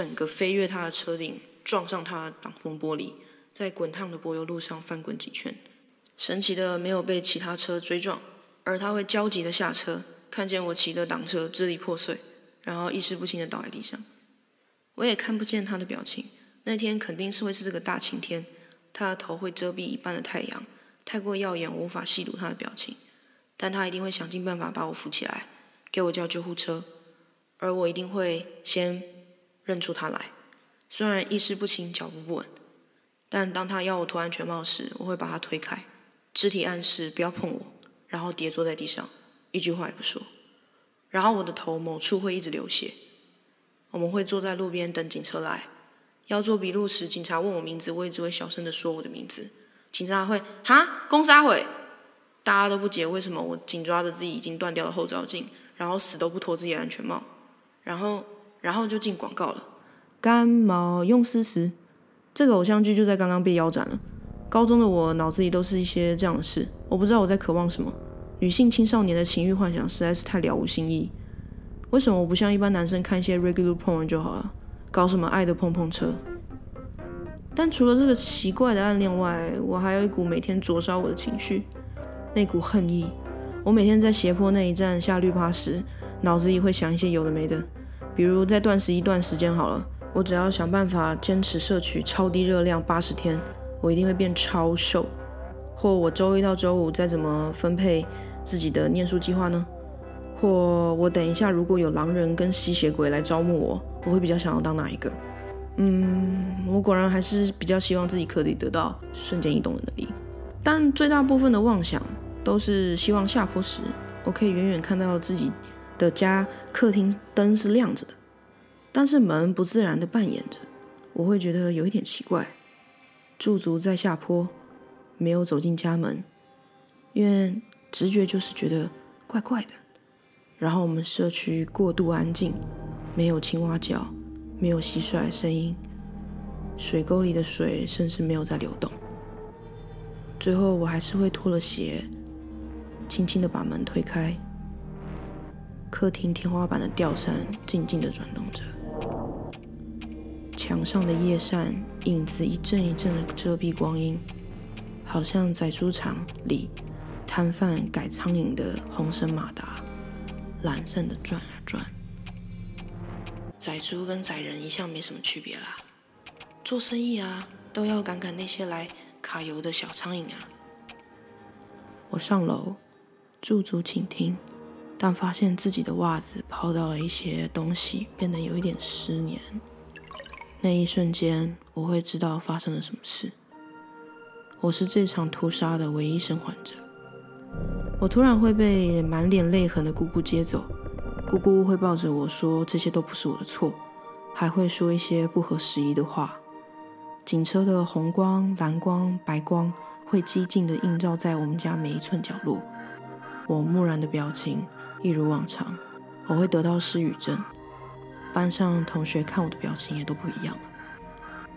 整个飞越他的车顶，撞上他的挡风玻璃，在滚烫的柏油路上翻滚几圈。神奇的没有被其他车追撞，而他会焦急的下车，看见我骑的挡车支离破碎，然后意识不清的倒在地上。我也看不见他的表情。那天肯定是会是这个大晴天，他的头会遮蔽一半的太阳，太过耀眼，无法细读他的表情。但他一定会想尽办法把我扶起来，给我叫救护车，而我一定会先认出他来。虽然意识不清，脚步不稳，但当他要我脱安全帽时，我会把他推开，肢体暗示不要碰我，然后跌坐在地上，一句话也不说。然后我的头某处会一直流血。我们会坐在路边等警车来。要做笔录时，警察问我名字，我也只会小声的说我的名字。警察会哈，公杀毁，大家都不解为什么我紧抓着自己已经断掉的后照镜，然后死都不脱自己的安全帽，然后然后就进广告了。干毛用丝丝，这个偶像剧就在刚刚被腰斩了。高中的我脑子里都是一些这样的事，我不知道我在渴望什么。女性青少年的情欲幻想实在是太了无新意。为什么我不像一般男生看一些 regular porn 就好了？搞什么爱的碰碰车？但除了这个奇怪的暗恋外，我还有一股每天灼烧我的情绪，那股恨意。我每天在斜坡那一站下绿趴时，脑子里会想一些有的没的，比如在断食一段时间好了，我只要想办法坚持摄取超低热量八十天，我一定会变超瘦。或我周一到周五再怎么分配自己的念书计划呢？或我等一下如果有狼人跟吸血鬼来招募我？我会比较想要当哪一个？嗯，我果然还是比较希望自己可以得到瞬间移动的能力，但最大部分的妄想都是希望下坡时我可以远远看到自己的家客厅灯是亮着，但是门不自然的扮演着，我会觉得有一点奇怪。驻足在下坡，没有走进家门，因为直觉就是觉得怪怪的。然后我们社区过度安静。没有青蛙叫，没有蟋蟀声音，水沟里的水甚至没有在流动。最后，我还是会脱了鞋，轻轻的把门推开。客厅天花板的吊扇静静的转动着，墙上的叶扇影子一阵一阵的遮蔽光阴，好像宰猪场里摊贩改苍蝇的红绳马达，懒散的转啊转。宰猪跟宰人一向没什么区别啦，做生意啊，都要赶赶那些来卡油的小苍蝇啊。我上楼驻足倾听，但发现自己的袜子泡到了一些东西，变得有一点湿黏。那一瞬间，我会知道发生了什么事。我是这场屠杀的唯一生还者。我突然会被满脸泪痕的姑姑接走。姑姑会抱着我说：“这些都不是我的错。”还会说一些不合时宜的话。警车的红光、蓝光、白光会激进地映照在我们家每一寸角落。我木然的表情一如往常。我会得到失语症。班上同学看我的表情也都不一样了。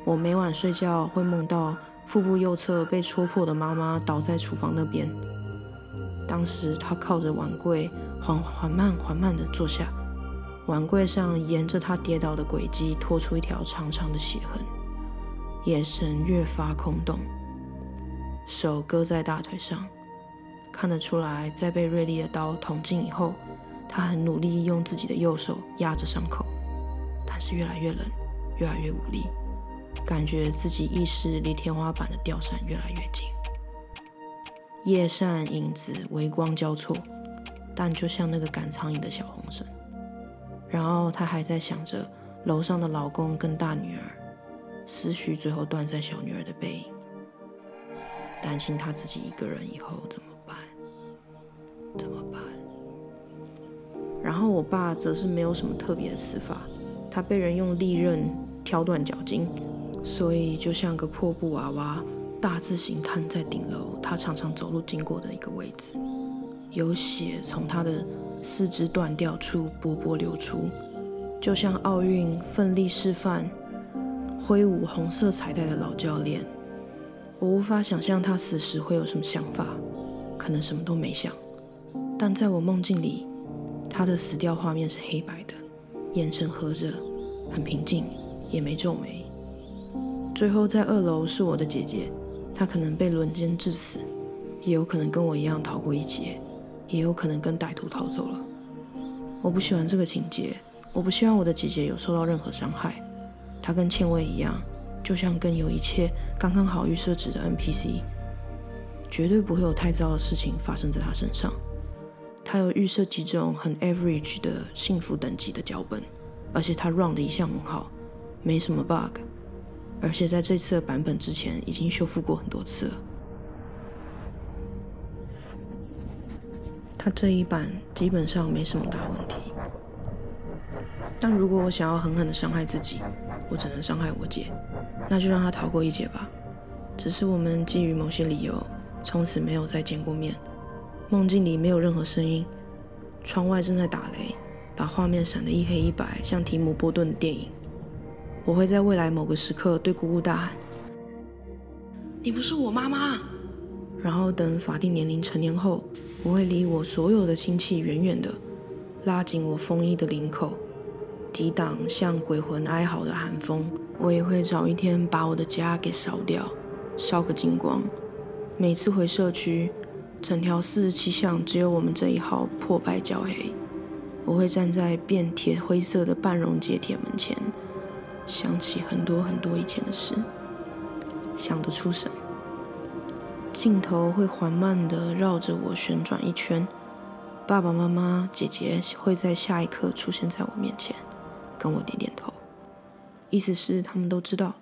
我每晚睡觉会梦到腹部右侧被戳破的妈妈倒在厨房那边。当时她靠着碗柜。缓缓慢缓慢地坐下，碗柜上沿着他跌倒的轨迹拖出一条长长的血痕，眼神越发空洞，手搁在大腿上，看得出来，在被锐利的刀捅进以后，他很努力用自己的右手压着伤口，还是越来越冷，越来越无力，感觉自己意识离天花板的吊扇越来越近，叶扇影子微光交错。但就像那个赶苍蝇的小红绳，然后他还在想着楼上的老公跟大女儿，思绪最后断在小女儿的背影，担心他自己一个人以后怎么办？怎么办？然后我爸则是没有什么特别的死法，他被人用利刃挑断脚筋，所以就像个破布娃娃，大字形瘫在顶楼他常常走路经过的一个位置。有血从他的四肢断掉处波波流出，就像奥运奋力示范挥舞红色彩带的老教练。我无法想象他死时会有什么想法，可能什么都没想。但在我梦境里，他的死掉画面是黑白的，眼神合着，很平静，也没皱眉。最后在二楼是我的姐姐，她可能被轮奸致死，也有可能跟我一样逃过一劫，也有可能跟歹徒逃走了。我不喜欢这个情节，我不希望我的姐姐有受到任何伤害。她跟倩薇一样，就像跟有一切刚刚好预设值的 NPC，绝对不会有太糟的事情发生在她身上。他有预设几种很 average 的幸福等级的脚本，而且他 run 的一向很好，没什么 bug。而且在这次的版本之前已经修复过很多次了。他这一版基本上没什么大问题。但如果我想要狠狠的伤害自己，我只能伤害我姐，那就让她逃过一劫吧。只是我们基于某些理由，从此没有再见过面。梦境里没有任何声音，窗外正在打雷，把画面闪得一黑一白，像提姆·波顿的电影。我会在未来某个时刻对姑姑大喊：“你不是我妈妈。”然后等法定年龄成年后，我会离我所有的亲戚远远的，拉紧我风衣的领口，抵挡像鬼魂哀嚎的寒风。我也会找一天把我的家给烧掉，烧个精光。每次回社区，整条四十七巷只有我们这一号破败焦黑。我会站在变铁灰色的半溶解铁门前。想起很多很多以前的事，想得出神。镜头会缓慢地绕着我旋转一圈，爸爸妈妈、姐姐会在下一刻出现在我面前，跟我点点头，意思是他们都知道，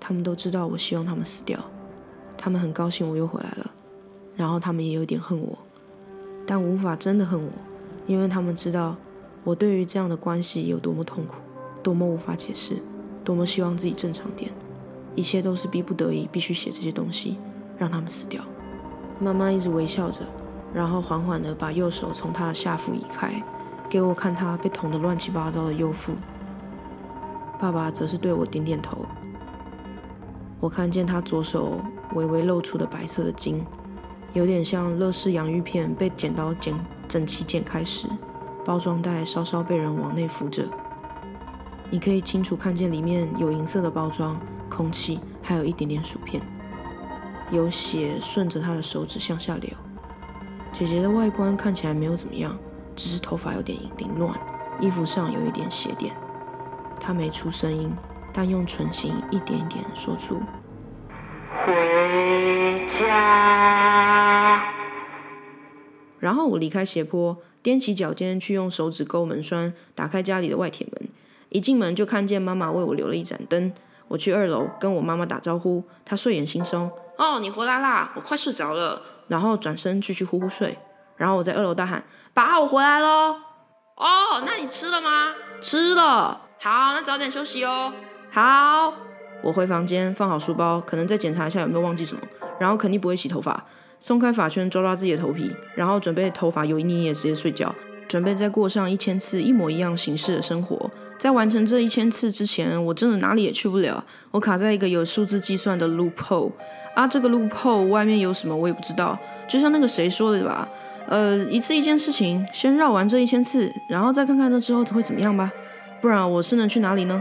他们都知道我希望他们死掉，他们很高兴我又回来了，然后他们也有点恨我，但无法真的恨我，因为他们知道我对于这样的关系有多么痛苦。多么无法解释，多么希望自己正常点，一切都是逼不得已，必须写这些东西，让他们死掉。妈妈一直微笑着，然后缓缓地把右手从他的下腹移开，给我看他被捅得乱七八糟的右腹。爸爸则是对我点点头。我看见他左手微微露出的白色的筋，有点像乐事洋芋片被剪刀剪整齐剪开时，包装袋稍稍被人往内扶着。你可以清楚看见里面有银色的包装、空气，还有一点点薯片。有血顺着她的手指向下流。姐姐的外观看起来没有怎么样，只是头发有点凌乱，衣服上有一点血点。她没出声音，但用唇形一点一点说出：“回家。”然后我离开斜坡，踮起脚尖去用手指勾门栓，打开家里的外铁门。一进门就看见妈妈为我留了一盏灯。我去二楼跟我妈妈打招呼，她睡眼惺忪：“哦，你回来啦，我快睡着了。”然后转身继续呼呼睡。然后我在二楼大喊：“爸，我回来喽！”哦，那你吃了吗？吃了。好，那早点休息哦。好。我回房间放好书包，可能再检查一下有没有忘记什么。然后肯定不会洗头发，松开发圈抓抓自己的头皮，然后准备头发油腻腻的直接睡觉，准备再过上一千次一模一样形式的生活。在完成这一千次之前，我真的哪里也去不了。我卡在一个有数字计算的 loophole 啊，这个 loophole 外面有什么我也不知道。就像那个谁说的吧，呃，一次一件事情，先绕完这一千次，然后再看看那之后会怎么样吧。不然我是能去哪里呢？